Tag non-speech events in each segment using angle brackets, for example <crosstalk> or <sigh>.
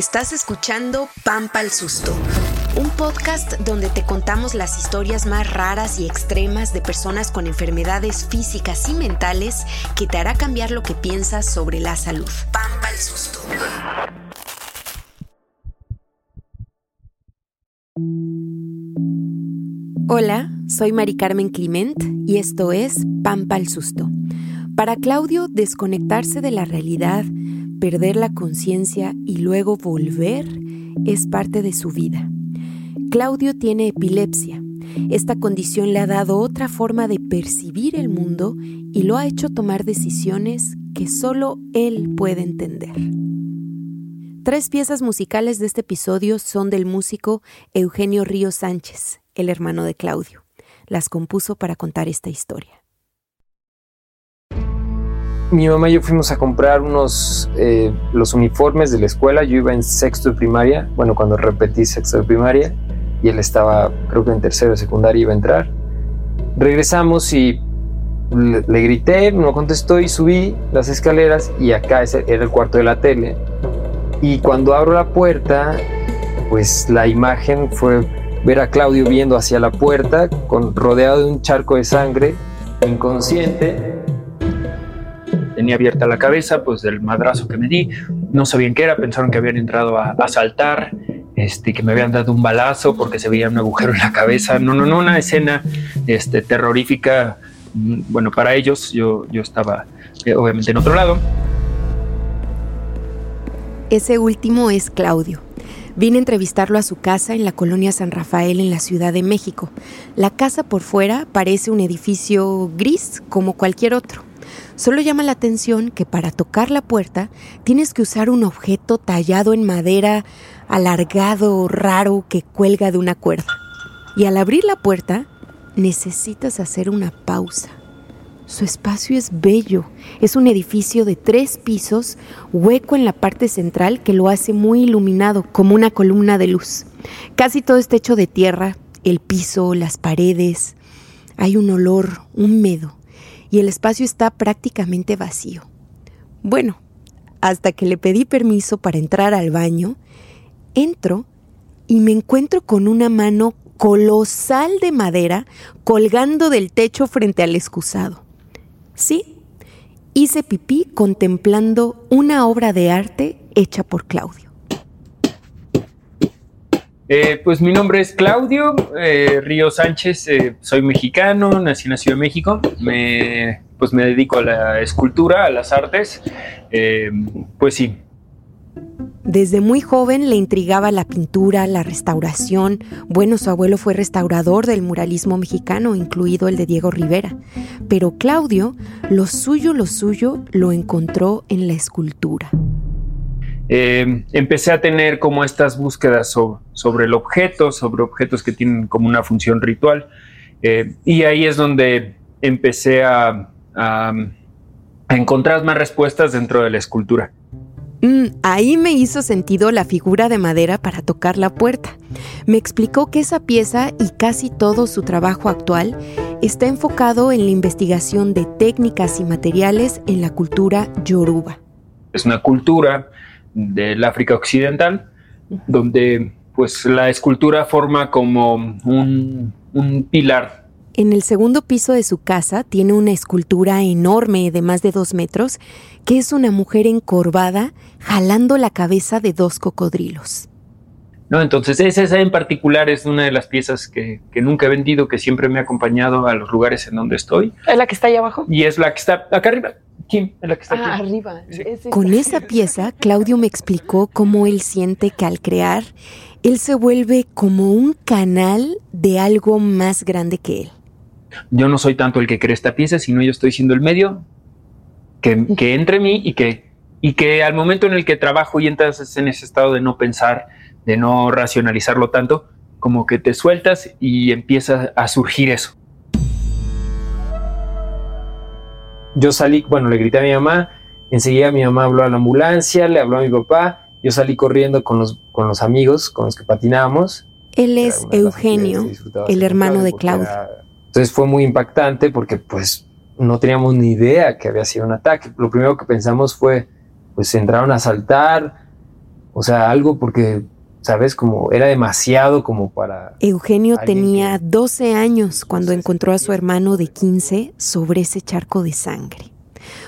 Estás escuchando Pampa el Susto, un podcast donde te contamos las historias más raras y extremas de personas con enfermedades físicas y mentales que te hará cambiar lo que piensas sobre la salud. Pampa el Susto. Hola, soy Mari Carmen Clement y esto es Pampa el Susto. Para Claudio, desconectarse de la realidad perder la conciencia y luego volver es parte de su vida. Claudio tiene epilepsia. Esta condición le ha dado otra forma de percibir el mundo y lo ha hecho tomar decisiones que solo él puede entender. Tres piezas musicales de este episodio son del músico Eugenio Río Sánchez, el hermano de Claudio. Las compuso para contar esta historia mi mamá y yo fuimos a comprar unos, eh, los uniformes de la escuela. Yo iba en sexto de primaria, bueno, cuando repetí sexto de primaria, y él estaba, creo que en tercero de secundaria iba a entrar. Regresamos y le, grité, no contestó y subí las escaleras y acá era el cuarto de la tele. Y cuando abro la puerta, pues la imagen fue ver a Claudio viendo hacia la puerta, con, rodeado de un charco de sangre, inconsciente tenía abierta la cabeza, pues del madrazo que me di. No sabían qué era, pensaron que habían entrado a, asaltar, este, que me habían dado un balazo porque se veía un agujero en la cabeza. No, no, no, una escena este, terrorífica. Mm, bueno, para ellos, yo, yo estaba eh, obviamente en otro lado. Ese último es Claudio. Vine a entrevistarlo a su casa en la colonia San Rafael en la Ciudad de México. La casa por fuera parece un edificio gris como cualquier otro. Solo llama la atención que para tocar la puerta tienes que usar un objeto tallado en madera, alargado, raro, que cuelga de una cuerda. Y al abrir la puerta, necesitas hacer una pausa. Su espacio es bello. Es un edificio de tres pisos, hueco en la parte central que lo hace muy iluminado, como una columna de luz. Casi todo está hecho de tierra, el piso, las paredes. Hay un olor húmedo y el espacio está prácticamente vacío. Bueno, hasta que le pedí permiso para entrar al baño, entro y me encuentro con una mano colosal de madera colgando del techo frente al excusado. Sí, hice pipí contemplando una obra de arte hecha por Claudio. Eh, pues mi nombre es Claudio eh, Río Sánchez, eh, soy mexicano, nací en la Ciudad de México, me, pues me dedico a la escultura, a las artes, pues sí. Desde muy joven le intrigaba la pintura, la restauración. Bueno, su abuelo fue restaurador del muralismo mexicano, incluido el de Diego Rivera. Pero Claudio, lo suyo, lo suyo, lo encontró en la escultura. Eh, empecé a tener como estas búsquedas sobre, el objeto, sobre objetos que tienen como una función ritual. Eh, y ahí es donde empecé a, encontrar más respuestas dentro de la escultura. Mm, ahí me hizo sentido la figura de madera para tocar la puerta. Me explicó que esa pieza y casi todo su trabajo actual está enfocado en la investigación de técnicas y materiales en la cultura yoruba. Es una cultura del África Occidental, donde pues la escultura forma como un, un pilar. En el segundo piso de su casa tiene una escultura enorme de más de dos metros, que es una mujer encorvada jalando la cabeza de dos cocodrilos. No, entonces esa en particular es una de las piezas que, que, nunca he vendido, que siempre me ha acompañado a los lugares en donde estoy. ¿Es la que está ahí abajo? Y es la que está acá arriba. Kim, es la que está ah, arriba. Con esa <laughs> pieza, Claudio me explicó cómo él siente que al crear, él se vuelve como un canal de algo más grande que él. Yo no soy tanto el que crea esta pieza, sino yo estoy siendo el medio que, que entre mí y que, y que al momento en el que trabajo y entras en ese estado de no pensar, de no racionalizarlo tanto, como que te sueltas y empieza a surgir eso. Yo salí, bueno, le grité a mi mamá, enseguida mi mamá habló a la ambulancia, le habló a mi papá, yo salí corriendo con los, con los amigos con los que patinábamos. Él es Eugenio, el hermano de Claudio. entonces fue muy impactante porque pues no teníamos ni idea que había sido un ataque. Lo primero que pensamos fue, pues entraron a asaltar, O sea, algo porque, ¿sabes? Como era demasiado como para... Eugenio tenía 12 años cuando encontró a su hermano de 15 sobre ese charco de sangre.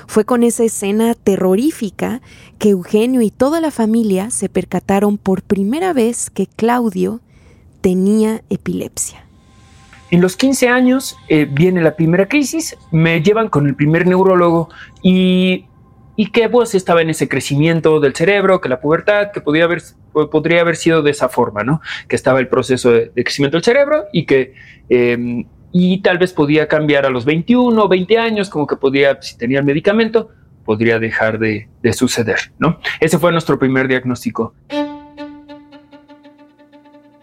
Fue con esa escena terrorífica que Eugenio y toda la familia se percataron por primera vez que Claudio tenía epilepsia. En los 15 años eh, viene la primera crisis, me llevan con el primer neurólogo y, y que pues estaba en ese crecimiento del cerebro, que la pubertad, que haber, podría haber sido de esa forma, ¿no? Que estaba el proceso de, crecimiento del cerebro y que... Em, y tal vez podía cambiar a los 21 o 20 años, como que podía, si tenía el medicamento, podría dejar de, de suceder, ¿no? Ese fue nuestro primer diagnóstico.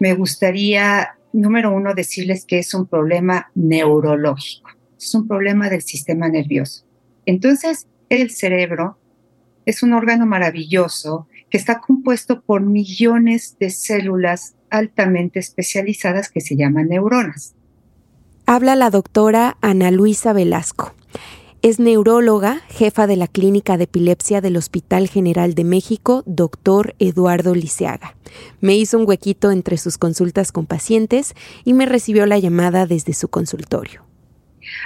Me gustaría número uno, decirles que es un problema neurológico, es un problema del sistema nervioso. Entonces, el cerebro es un órgano maravilloso que está compuesto por millones de células altamente especializadas que se llaman neuronas. Habla la doctora Ana Luisa Velasco. Es neuróloga, jefa de la Clínica de Epilepsia del Hospital General de México, doctor Eduardo Liceaga. Me hizo un huequito entre sus consultas con pacientes y me recibió la llamada desde su consultorio.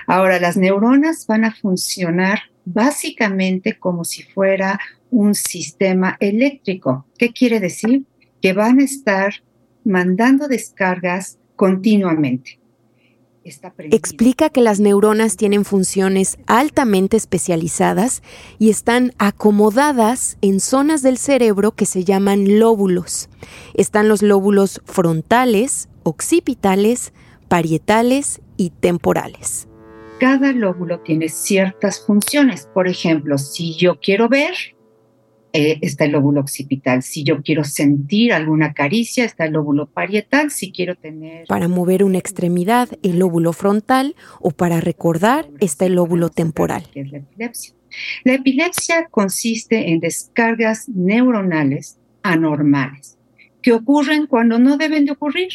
Ahora, las neuronas van a funcionar básicamente como si fuera un sistema eléctrico. ¿Qué quiere decir? Que van a estar mandando descargas continuamente. Explica que las neuronas tienen funciones altamente especializadas y están acomodadas en zonas del cerebro que se llaman lóbulos. Están los lóbulos frontales, occipitales, parietales y temporales. Cada lóbulo tiene ciertas funciones. Por ejemplo, si yo quiero ver, eh, está el lóbulo occipital. Si yo quiero sentir alguna caricia, está el lóbulo parietal. Si quiero tener... Para mover una extremidad, el lóbulo frontal, o para recordar, está el lóbulo temporal. es la epilepsia. La epilepsia consiste en descargas neuronales anormales que ocurren cuando no deben de ocurrir.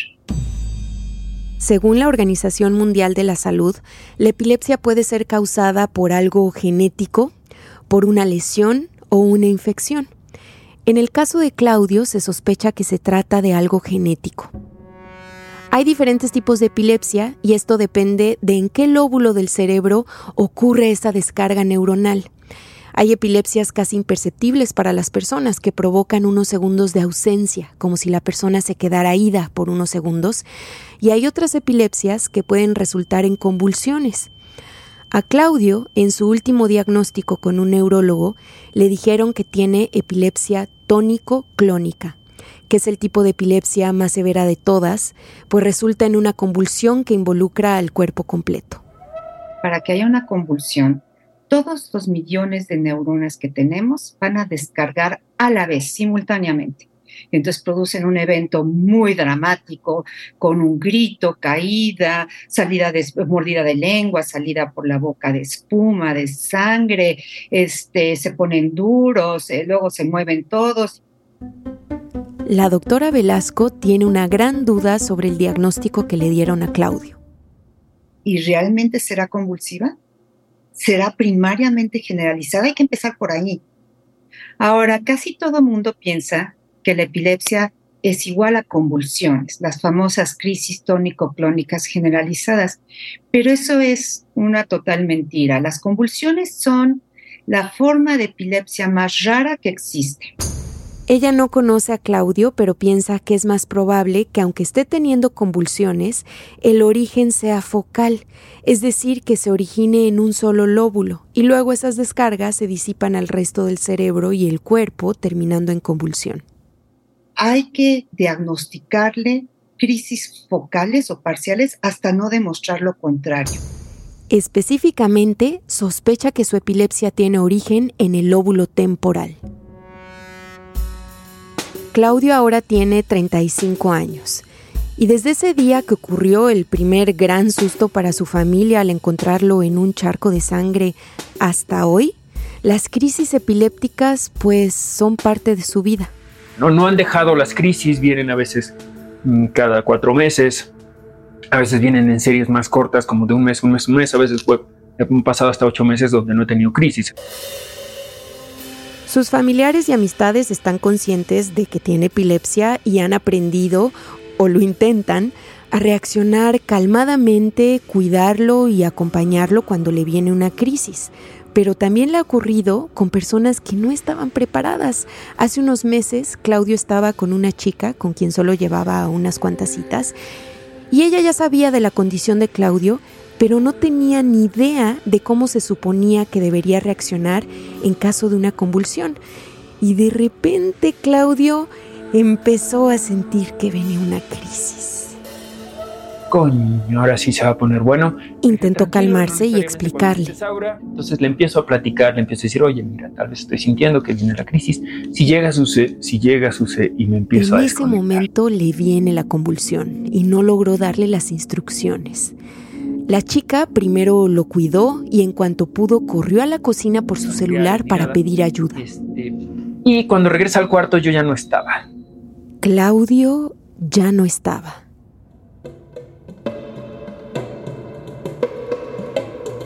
Según la Organización Mundial de la Salud, la epilepsia puede ser causada por algo genético, por una lesión o una infección. En el caso de Claudio se sospecha que se trata de algo genético. Hay diferentes tipos de epilepsia y esto depende de en qué lóbulo del cerebro ocurre esa descarga neuronal. Hay epilepsias casi imperceptibles para las personas que provocan unos segundos de ausencia, como si la persona se quedara ida por unos segundos, y hay otras epilepsias que pueden resultar en convulsiones. A Claudio, en su último diagnóstico con un neurólogo, le dijeron que tiene epilepsia tónico-clónica, que es el tipo de epilepsia más severa de todas, pues resulta en una convulsión que involucra al cuerpo completo. Para que haya una convulsión, todos los millones de neuronas que tenemos van a descargar a la vez, simultáneamente. Entonces producen un evento muy dramático, con un grito, caída, salida de mordida de lengua, salida por la boca de espuma, de sangre, este, se ponen duros, eh, luego se mueven todos. La doctora Velasco tiene una gran duda sobre el diagnóstico que le dieron a Claudio. ¿Y realmente será convulsiva? ¿Será primariamente generalizada? Hay que empezar por ahí. Ahora, casi todo mundo piensa que la epilepsia es igual a convulsiones, las famosas crisis tónico-clónicas generalizadas. Pero eso es una total mentira. Las convulsiones son la forma de epilepsia más rara que existe. Ella no conoce a Claudio, pero piensa que es más probable que aunque esté teniendo convulsiones, el origen sea focal, es decir, que se origine en un solo lóbulo, y luego esas descargas se disipan al resto del cerebro y el cuerpo, terminando en convulsión hay que diagnosticarle crisis focales o parciales hasta no demostrar lo contrario. Específicamente, sospecha que su epilepsia tiene origen en el lóbulo temporal. Claudio ahora tiene 35 años y desde ese día que ocurrió el primer gran susto para su familia al encontrarlo en un charco de sangre hasta hoy, las crisis epilépticas pues son parte de su vida. No, no han dejado las crisis, vienen a veces mm, cada cuatro meses, a veces vienen en series más cortas, como de un mes, un mes, un mes, a veces han pasado hasta ocho meses donde no he tenido crisis. Sus familiares y amistades están conscientes de que tiene epilepsia y han aprendido, o lo intentan, a reaccionar calmadamente, cuidarlo y acompañarlo cuando le viene una crisis. Pero también le ha ocurrido con personas que no estaban preparadas. Hace unos meses Claudio estaba con una chica con quien solo llevaba unas cuantas citas y ella ya sabía de la condición de Claudio, pero no tenía ni idea de cómo se suponía que debería reaccionar en caso de una convulsión. Y de repente Claudio empezó a sentir que venía una crisis coño, ahora sí se va a poner bueno. Intentó calmarse y explicarle. Entonces le empiezo a platicar, le empiezo a decir, oye, mira, tal vez estoy sintiendo que viene la crisis. Si llega a suceder, si llega a suceder, y me empiezo a En ese momento le viene la convulsión y no logró darle las instrucciones. La chica primero lo cuidó y en cuanto pudo corrió a la cocina por su celular para pedir ayuda. Este, y cuando regresa al cuarto yo ya no estaba. Claudio ya no estaba.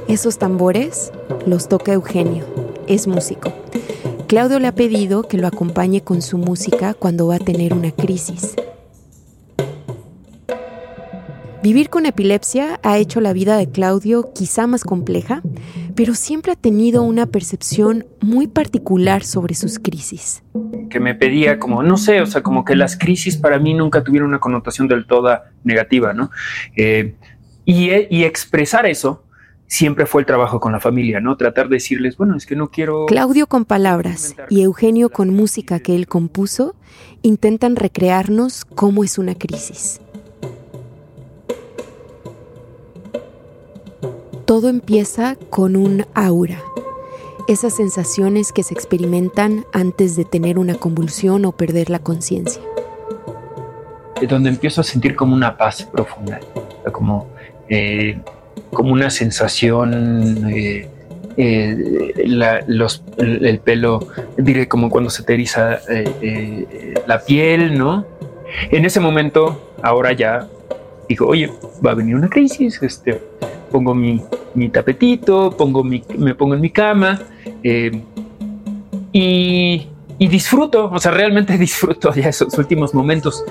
Esos tambores los toca Eugenio, es músico. Claudio le ha pedido que lo acompañe con su música cuando va a tener una crisis. Vivir con epilepsia ha hecho la vida de Claudio quizá más compleja, pero siempre ha tenido una percepción muy particular sobre sus crisis. Que me pedía como, no sé, o sea, como que las crisis para mí nunca tuvieron una connotación del todo negativa, ¿no? Eh, y, y expresar eso siempre fue el trabajo con la familia, ¿no? Tratar de decirles, bueno, es que no quiero... Claudio con palabras y Eugenio con música que él compuso intentan recrearnos cómo es una crisis. Todo empieza con un aura, esas sensaciones que se experimentan antes de tener una convulsión o perder la conciencia. Donde empiezo a sentir como una paz profunda, como eh, como una sensación, eh, eh, el, pelo, diré como cuando se te la piel, ¿no? En ese momento, ahora ya digo, oye, va a venir una crisis, este, pongo mi, tapetito, pongo mi, me pongo en mi cama y, y disfruto, o sea, realmente <laughs> disfruto ya esos últimos momentos.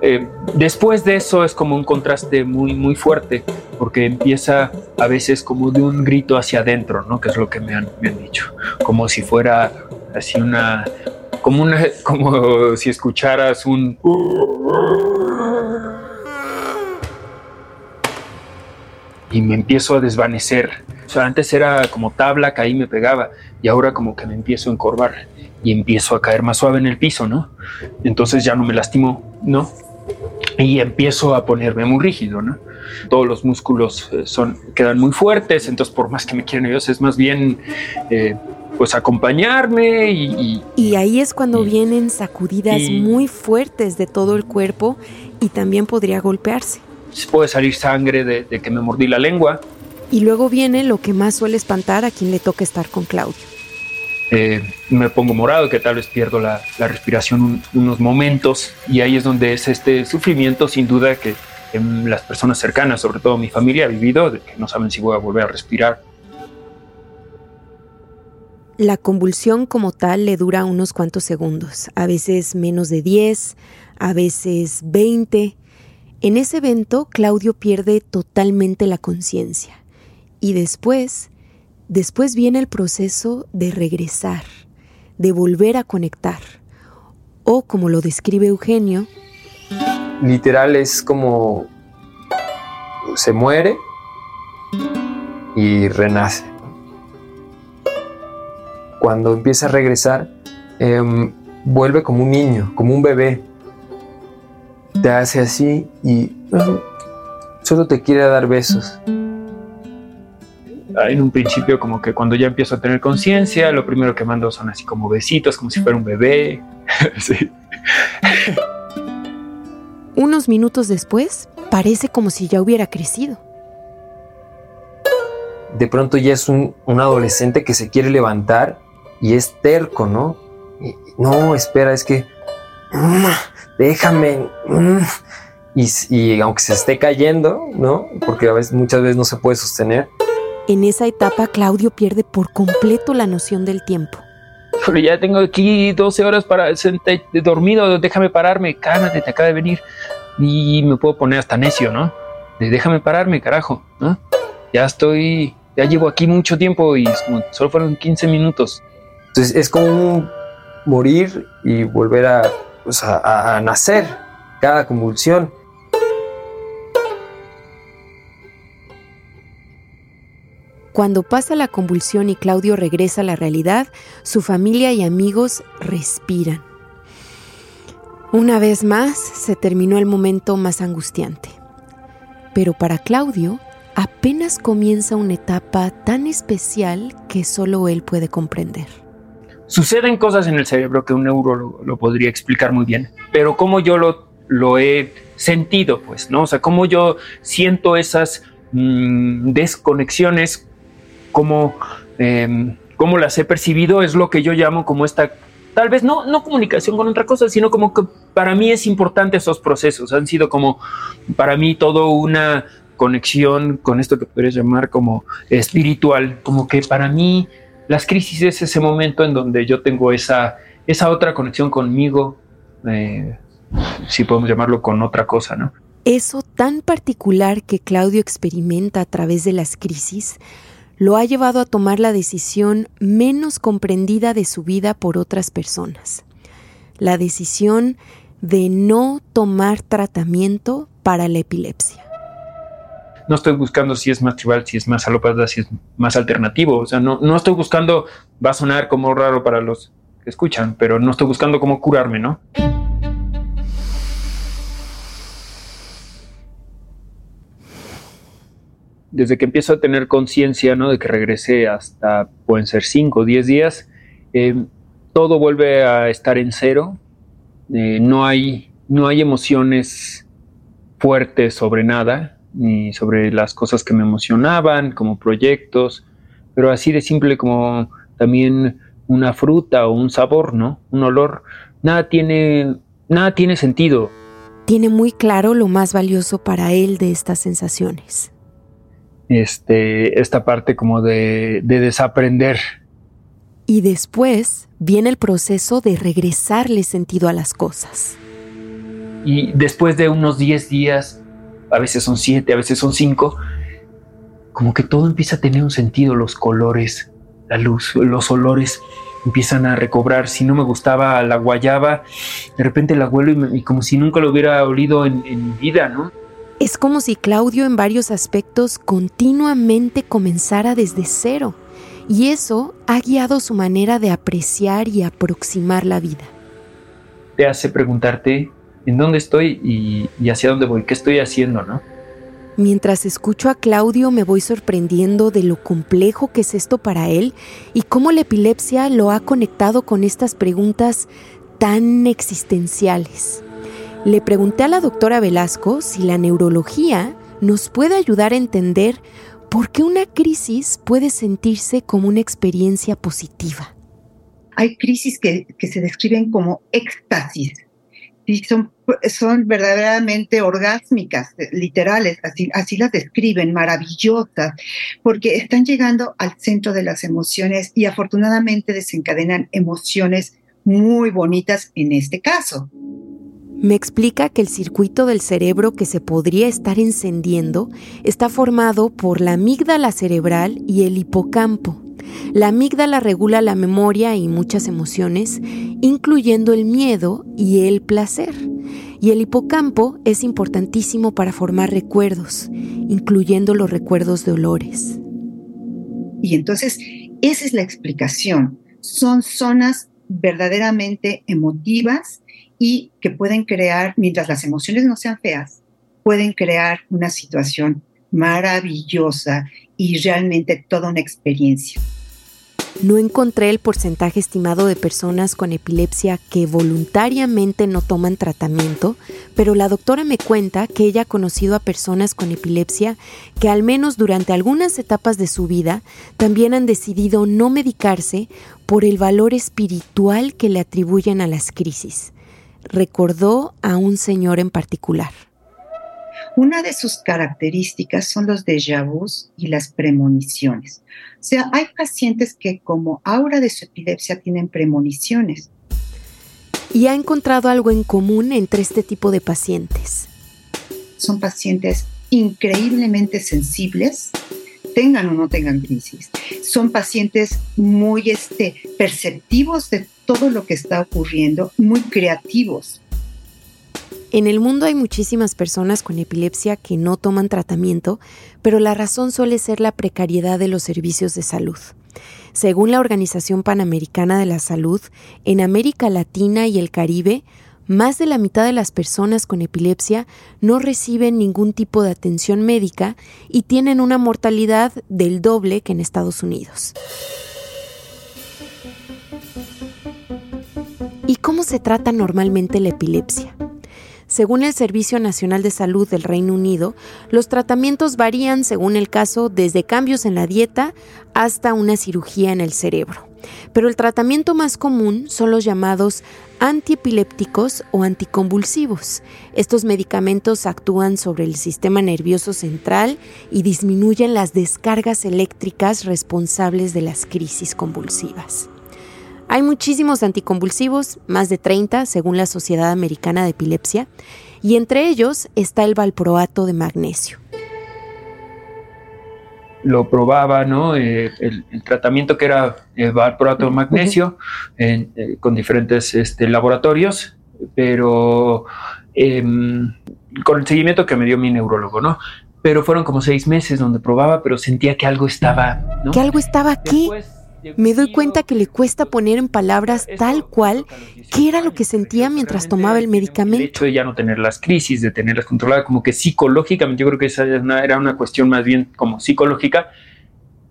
Eh, después de eso es como un contraste muy, muy fuerte, porque empieza a veces como de un grito hacia adentro, ¿no? Que es lo que me han, me han dicho, como si fuera así una, como una, <laughs> como si escucharas un... Y me empiezo a desvanecer. O sea, antes era como tabla, caí, me pegaba, y ahora como que me empiezo a encorvar y empiezo a caer más suave en el piso, ¿no? Entonces ya no me lastimo, ¿no? y empiezo a ponerme muy rígido, ¿no? Todos los músculos eh, son, quedan muy fuertes, entonces por más que me quieran ellos, es más bien eh, pues acompañarme y, y, ahí es cuando vienen sacudidas muy fuertes de todo el cuerpo y también podría golpearse. Puede salir sangre de, de que me mordí la lengua. Y luego viene lo que más suele espantar a quien le toca estar con Claudio eh, me pongo morado, que tal vez pierdo la, respiración unos momentos y ahí es donde es este sufrimiento sin duda que las personas cercanas, sobre todo mi familia, ha vivido, de que no saben si voy a volver a respirar. La convulsión como tal le dura unos cuantos segundos, a veces menos de 10, a veces 20. En ese evento, Claudio pierde totalmente la conciencia y después Después viene el proceso de regresar, de volver a conectar, o como lo describe Eugenio, literal es como se muere y renace. Cuando empieza a regresar, em, vuelve como un niño, como un bebé. Te hace así y solo te quiere dar besos en un principio como que cuando ya empiezo a tener conciencia, lo primero que mando son así como besitos, como si fuera un bebé. <laughs> Unos minutos después, parece como si ya hubiera crecido. De pronto ya es un, adolescente que se quiere levantar y es terco, ¿no? no, espera, es que... Déjame. Mm". Y, y, aunque se esté cayendo, ¿no? Porque a veces, muchas veces no se puede sostener, en esa etapa Claudio pierde por completo la noción del tiempo. pero ya tengo aquí 12 horas para sentar dormido, déjame pararme, cálmate, te acaba de venir. Y me puedo poner hasta necio, ¿no? De déjame pararme, carajo, ¿no? Ya estoy, ya llevo aquí mucho tiempo y solo fueron 15 minutos. Entonces es como morir y volver a, a nacer cada convulsión. Cuando pasa la convulsión y Claudio regresa a la realidad, su familia y amigos respiran. Una vez más se terminó el momento más angustiante. Pero para Claudio apenas comienza una etapa tan especial que solo él puede comprender. Suceden cosas en el cerebro que un neuro lo, podría explicar muy bien, pero como yo lo, he sentido, pues, ¿no? O sea, cómo yo siento esas mm, desconexiones Em, cómo, las he percibido, es lo que yo llamo como esta, tal vez no, no comunicación con otra cosa, sino como que para mí es importante esos procesos, han sido como para mí todo una conexión con esto que podrías llamar como espiritual, como que para mí las crisis es ese momento en donde yo tengo esa, esa otra conexión conmigo, eh, si podemos llamarlo con otra cosa, ¿no? Eso tan particular que Claudio experimenta a través de las crisis lo ha llevado a tomar la decisión menos comprendida de su vida por otras personas. La decisión de no tomar tratamiento para la epilepsia. No estoy buscando si es más tribal, si es más alópata, si es más alternativo. O sea, no, no estoy buscando, va a sonar como raro para los que escuchan, pero no estoy buscando cómo curarme, ¿no? desde que empiezo a tener conciencia, ¿no? De que regresé hasta, pueden ser 5 o 10 días, eh, todo vuelve a estar en cero. Eh, no, hay, no hay emociones fuertes sobre nada, ni sobre las cosas que me emocionaban, como proyectos, pero así de simple como también una fruta o un sabor, ¿no? Un olor. Nada tiene, nada tiene sentido. Tiene muy claro lo más valioso para él de estas sensaciones este, esta parte como de, de desaprender. Y después viene el proceso de regresarle sentido a las cosas. Y después de unos 10 días, a veces son 7, a veces son 5, como que todo empieza a tener un sentido, los colores, la luz, los olores empiezan a recobrar. Si no me gustaba la guayaba, de repente la huelo y, como si nunca lo hubiera olido en, en vida, ¿no? Es como si Claudio en varios aspectos continuamente comenzara desde cero, y eso ha guiado su manera de apreciar y aproximar la vida. Te hace preguntarte en dónde estoy y, hacia dónde voy, qué estoy haciendo, ¿no? Mientras escucho a Claudio me voy sorprendiendo de lo complejo que es esto para él y cómo la epilepsia lo ha conectado con estas preguntas tan existenciales. Le pregunté a la doctora Velasco si la neurología nos puede ayudar a entender por qué una crisis puede sentirse como una experiencia positiva. Hay crisis que, se describen como éxtasis, y son, son verdaderamente orgásmicas, literales, así, así las describen, maravillosas, porque están llegando al centro de las emociones y afortunadamente desencadenan emociones muy bonitas en este caso. Me explica que el circuito del cerebro que se podría estar encendiendo está formado por la amígdala cerebral y el hipocampo. La amígdala regula la memoria y muchas emociones, incluyendo el miedo y el placer. Y el hipocampo es importantísimo para formar recuerdos, incluyendo los recuerdos de olores. Y entonces, esa es la explicación. Son zonas verdaderamente emotivas y que pueden crear, mientras las emociones no sean feas, pueden crear una situación maravillosa y realmente toda una experiencia. No encontré el porcentaje estimado de personas con epilepsia que voluntariamente no toman tratamiento, pero la doctora me cuenta que ella ha conocido a personas con epilepsia que al menos durante algunas etapas de su vida también han decidido no medicarse por el valor espiritual que le atribuyen a las crisis recordó a un señor en particular. Una de sus características son los déjà vus y las premoniciones. O sea, hay pacientes que como aura de su epilepsia tienen premoniciones. Y ha encontrado algo en común entre este tipo de pacientes. Son pacientes increíblemente sensibles, tengan o no tengan crisis. Son pacientes muy este, perceptivos de todo lo que está ocurriendo, muy creativos. En el mundo hay muchísimas personas con epilepsia que no toman tratamiento, pero la razón suele ser la precariedad de los servicios de salud. Según la Organización Panamericana de la Salud, en América Latina y el Caribe, más de la mitad de las personas con epilepsia no reciben ningún tipo de atención médica y tienen una mortalidad del doble que en Estados Unidos. ¿Y cómo se trata normalmente la epilepsia? Según el Servicio Nacional de Salud del Reino Unido, los tratamientos varían según el caso desde cambios en la dieta hasta una cirugía en el cerebro. Pero el tratamiento más común son los llamados antiepilépticos o anticonvulsivos. Estos medicamentos actúan sobre el sistema nervioso central y disminuyen las descargas eléctricas responsables de las crisis convulsivas. Hay muchísimos anticonvulsivos, más de 30 según la Sociedad Americana de Epilepsia, y entre ellos está el valproato de magnesio. Lo probaba, ¿no? Eh, el, tratamiento que era el valproato de magnesio eh, con diferentes este, laboratorios, pero em, con el seguimiento que me dio mi neurólogo, ¿no? Pero fueron como seis meses donde probaba, pero sentía que algo estaba, ¿no? ¿Que algo estaba aquí? Me doy cuenta que le cuesta poner en palabras tal cual qué era lo que sentía mientras tomaba el medicamento. El hecho de ya no tener las crisis, de tenerlas controladas, como que psicológicamente, yo creo que esa era una cuestión más bien como psicológica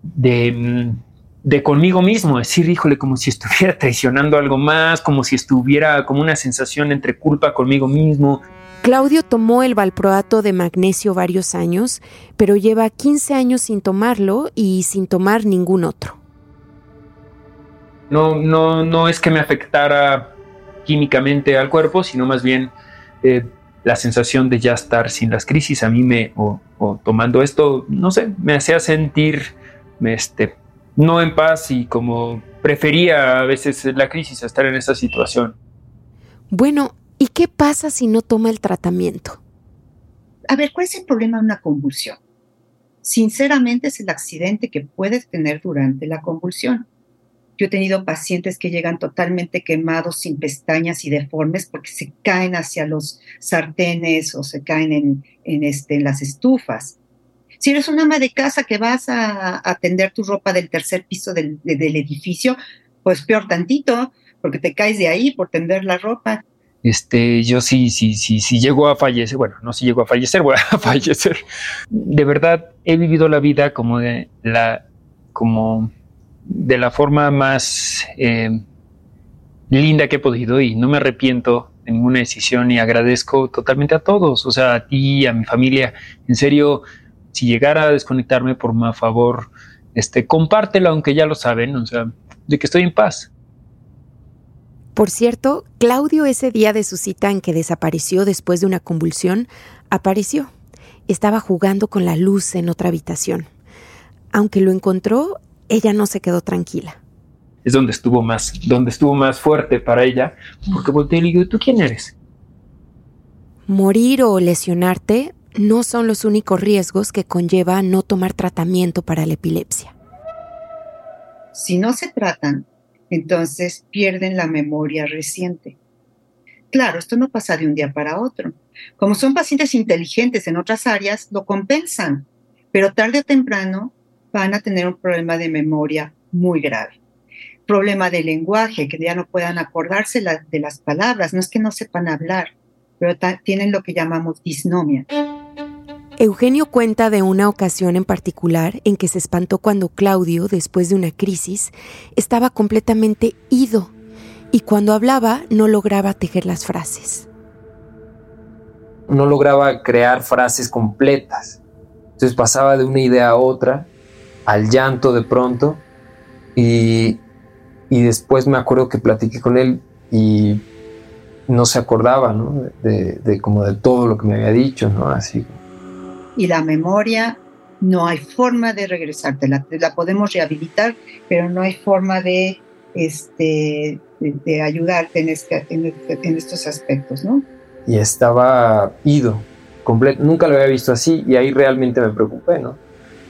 de, mm, de conmigo mismo, decir, híjole, como si estuviera <laughs> traicionando algo más, como si estuviera como una sensación entre culpa conmigo mismo. Claudio tomó el valproato de magnesio varios años, pero lleva 15 años sin tomarlo y sin tomar ningún otro. No, no, no es que me afectara químicamente al cuerpo, sino más bien eh, la sensación de ya estar sin las crisis a mí me, o, tomando esto, no sé, me hacía sentir este, no en paz y como prefería a veces la crisis a estar en esa situación. Bueno, ¿y qué pasa si no toma el tratamiento? A ver, ¿cuál es el problema de una convulsión? Sinceramente es el accidente que puedes tener durante la convulsión. Yo he tenido pacientes que llegan totalmente quemados, sin pestañas y deformes porque se caen hacia los sartenes o se caen en, este, las estufas. Si eres una ama de casa que vas a atender tu ropa del tercer piso del, del edificio, pues peor tantito, porque te caes de ahí por tender la ropa. Este, yo sí, sí, sí, sí llego a fallecer, bueno, no si llego a fallecer, <laughs> voy a fallecer. De verdad, he vivido la vida como de la, como de la forma más eh, linda que he podido y no me arrepiento de ninguna decisión y agradezco totalmente a todos, o sea, a ti, a mi familia. En serio, si llegara a desconectarme, por favor, este, compártelo, aunque ya lo saben, o sea, de que estoy en paz. Por cierto, Claudio ese día de su cita en que desapareció después de una convulsión, apareció. Estaba jugando con la luz en otra habitación. Aunque lo encontró, ella no se quedó tranquila. Es donde estuvo más, donde estuvo más fuerte para ella, porque volteé y le digo, ¿tú quién eres? Morir o lesionarte no son los únicos riesgos que conlleva no tomar tratamiento para la epilepsia. Si no se tratan, entonces pierden la memoria reciente. Claro, esto no pasa de un día para otro. Como son pacientes inteligentes en otras áreas, lo compensan, pero tarde o temprano van a tener un problema de memoria muy grave. Problema de lenguaje, que ya no puedan acordarse de las palabras, no es que no sepan hablar, pero tienen lo que llamamos disnomia. Eugenio cuenta de una ocasión en particular en que se espantó cuando Claudio, después de una crisis, estaba completamente ido y cuando hablaba no lograba tejer las frases. No lograba crear frases completas. Entonces pasaba de una idea a otra al llanto de pronto y, después me acuerdo que platiqué con él y no se acordaba, ¿no? De, como de todo lo que me había dicho, ¿no? Así, y la memoria no hay forma de regresártela. La podemos rehabilitar, pero no hay forma de, este, de, ayudarte en, este, en, estos aspectos, ¿no? Y estaba ido, completo. Nunca lo había visto así y ahí realmente me preocupé, ¿no?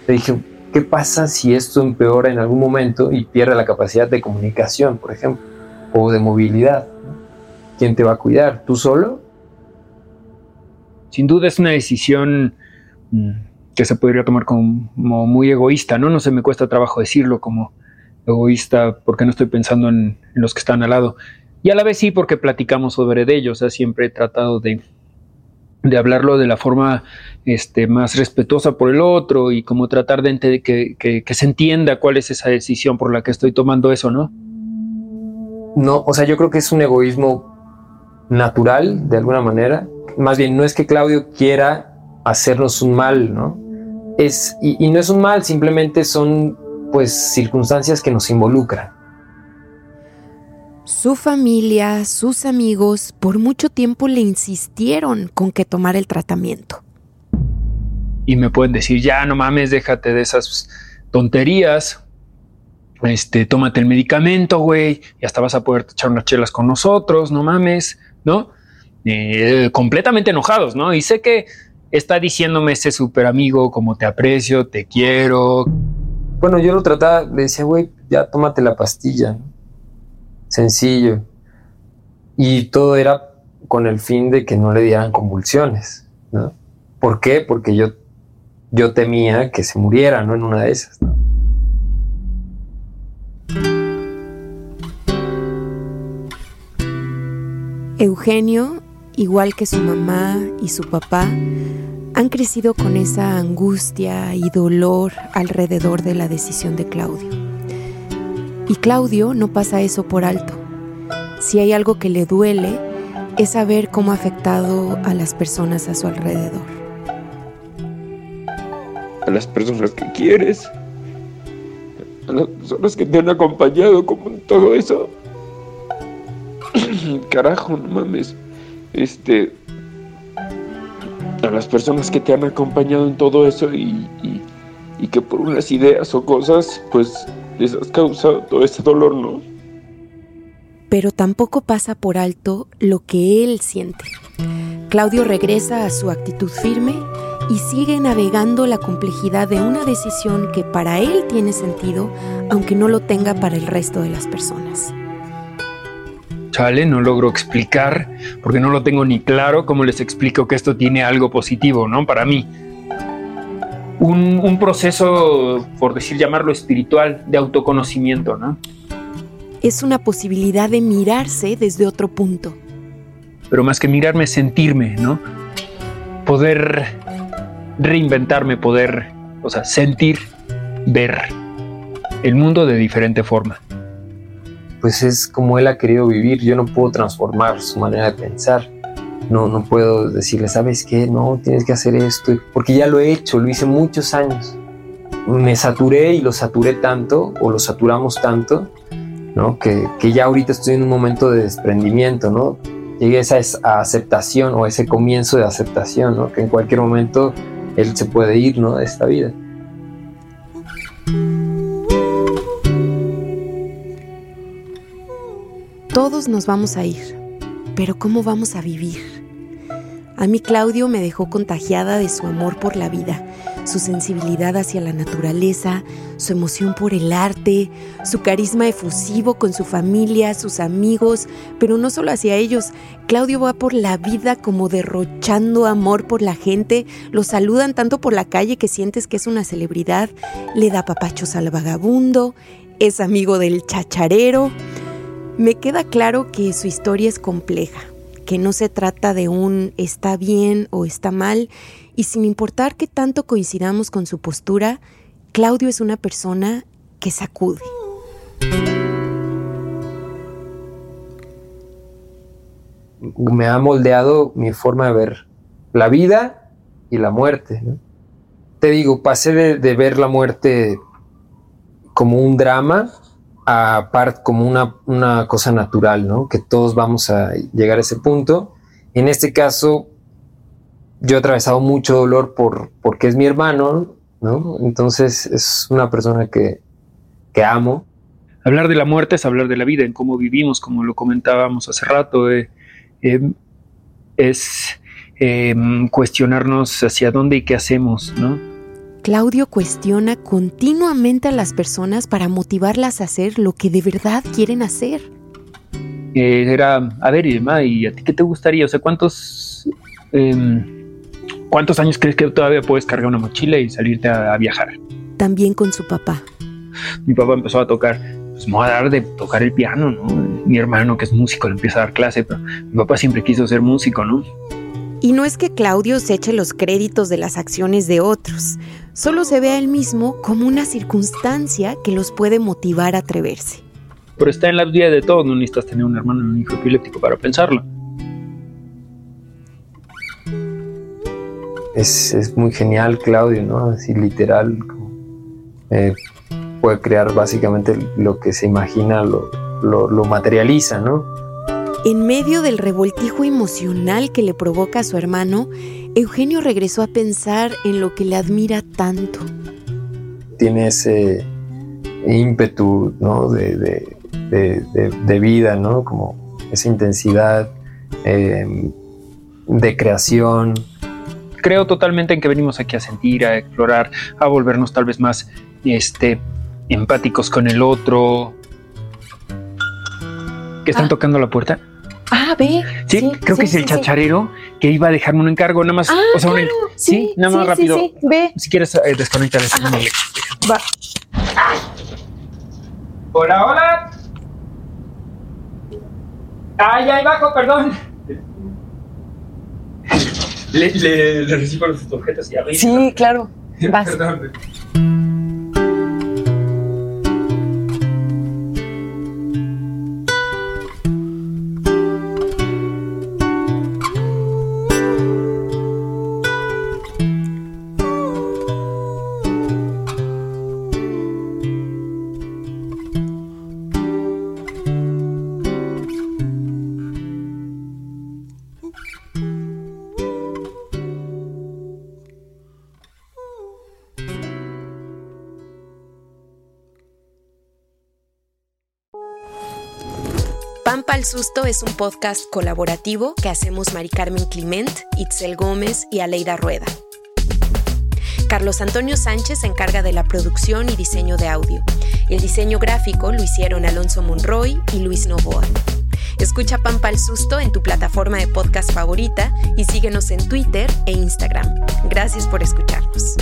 Le dije, ¿qué pasa si esto empeora en algún momento y pierde la capacidad de comunicación, por ejemplo, o de movilidad? ¿Quién te va a cuidar? ¿Tú solo? Sin duda es una decisión mm, que se podría tomar como, muy egoísta, ¿no? No se me cuesta trabajo decirlo como egoísta porque no estoy pensando en, los que están al lado. Y a la vez sí porque platicamos sobre ellos, o sea, siempre he tratado de, de hablarlo de la forma este, más respetuosa por el otro y como tratar de que, que, se entienda cuál es esa decisión por la que estoy tomando eso, ¿no? No, o sea, yo creo que es un egoísmo natural de alguna manera. Más bien, no es que Claudio quiera hacernos un mal, ¿no? es, y, no es un mal, simplemente son pues circunstancias que nos involucran. Su familia, sus amigos, por mucho tiempo le insistieron con que tomara el tratamiento. Y me pueden decir, ya no mames, déjate de esas tonterías. Este, tómate el medicamento, güey, y hasta vas a poder echar unas chelas con nosotros, no mames, ¿no? Eh, completamente enojados, ¿no? Y sé que está diciéndome ese súper amigo como te aprecio, te quiero. Bueno, yo lo trataba, le decía, güey, ya tómate la pastilla. Sencillo. Y todo era con el fin de que no le dieran convulsiones. ¿no? ¿Por qué? Porque yo, yo temía que se muriera, ¿no? En una de esas. Eugenio igual que su mamá y su papá, han crecido con esa angustia y dolor alrededor de la decisión de Claudio. Y Claudio no pasa eso por alto. Si hay algo que le duele, es saber cómo ha afectado a las personas a su alrededor. A las personas que quieres, a las personas que te han acompañado como en todo eso. <clears throat> Carajo, no mames este, a las personas que te han acompañado en todo eso y, que por unas ideas o cosas, pues les has causado todo ese dolor, ¿no? Pero tampoco pasa por alto lo que él siente. Claudio regresa a su actitud firme y sigue navegando la complejidad de una decisión que para él tiene sentido, aunque no lo tenga para el resto de las personas no logro explicar, porque no lo tengo ni claro, cómo les explico que esto tiene algo positivo, ¿no? Para mí. Un, un proceso, por decir, llamarlo espiritual, de autoconocimiento, ¿no? Es una posibilidad de mirarse desde otro punto. Pero más que mirarme, sentirme, ¿no? Poder reinventarme, poder, o sea, sentir, ver el mundo de diferente forma pues es como él ha querido vivir. Yo no puedo transformar su manera de pensar. No, no puedo decirle, ¿sabes qué? No, tienes que hacer esto. Porque ya lo he hecho, lo hice muchos años. Me saturé y lo saturé tanto, o lo saturamos tanto, ¿no? Que, que ya ahorita estoy en un momento de desprendimiento, ¿no? Llegué a esa aceptación o ese comienzo de aceptación, ¿no? Que en cualquier momento él se puede ir, ¿no? De esta vida. Todos nos vamos a ir, pero ¿cómo vamos a vivir? A mí Claudio me dejó contagiada de su amor por la vida, su sensibilidad hacia la naturaleza, su emoción por el arte, su carisma efusivo con su familia, sus amigos, pero no solo hacia ellos. Claudio va por la vida como derrochando amor por la gente, lo saludan tanto por la calle que sientes que es una celebridad, le da papachos al vagabundo, es amigo del chacharero. Me queda claro que su historia es compleja, que no se trata de un está bien o está mal, y sin importar que tanto coincidamos con su postura, Claudio es una persona que sacude. Me ha moldeado mi forma de ver la vida y la muerte. Te digo, pasé de ver la muerte como un drama aparte como una, una, cosa natural, ¿no? Que todos vamos a llegar a ese punto. En este caso, yo he atravesado mucho dolor por, porque es mi hermano, ¿no? Entonces es una persona que, que amo. Hablar de la muerte es hablar de la vida, en cómo vivimos, como lo comentábamos hace rato. Eh, eh, es eh, cuestionarnos hacia dónde y qué hacemos, ¿no? Claudio cuestiona continuamente a las personas para motivarlas a hacer lo que de verdad quieren hacer. era, a ver, Irma, ¿y a ti qué te gustaría? O sea, ¿cuántos, em, ¿cuántos años crees que todavía puedes cargar una mochila y salirte a, viajar? También con su papá. Mi papá empezó a tocar, pues me voy a dar de tocar el piano, ¿no? Mi hermano, que es músico, le empieza a dar clase, pero mi papá siempre quiso ser músico, ¿no? Y no es que Claudio se eche los créditos de las acciones de otros, solo se ve a él mismo como una circunstancia que los puede motivar a atreverse. Pero está en la vida de todos, no necesitas tener un hermano y un hijo epiléptico para pensarlo. Es, muy genial Claudio, ¿no? Así literal, eh, puede crear básicamente lo que se imagina, lo, lo materializa, ¿no? En medio del revoltijo emocional que le provoca a su hermano, Eugenio regresó a pensar en lo que le admira tanto. Tiene ese ímpetu ¿no? de, vida, ¿no? como esa intensidad em, de creación. Creo totalmente en que venimos aquí a sentir, a explorar, a volvernos tal vez más este, empáticos con el otro. ¿Que están ah. tocando la puerta? Ah, ve. Sí, creo que es el chacharero que iba a dejarme un encargo, nada más. Ah, o sea, sí, nada más rápido. Sí, ve. Si quieres eh, desconectar ese Va. Hola, hola. Ay, ahí bajo, perdón. Le, le, le recibo los objetos y arriba. Sí, claro. <laughs> Vas. perdón. Al Susto es un podcast colaborativo que hacemos Mari Carmen Clement, Itzel Gómez y Aleida Rueda. Carlos Antonio Sánchez se encarga de la producción y diseño de audio. El diseño gráfico lo hicieron Alonso Monroy y Luis Novoa. Escucha Pampa Susto en tu plataforma de podcast favorita y síguenos en Twitter e Instagram. Gracias por escucharnos.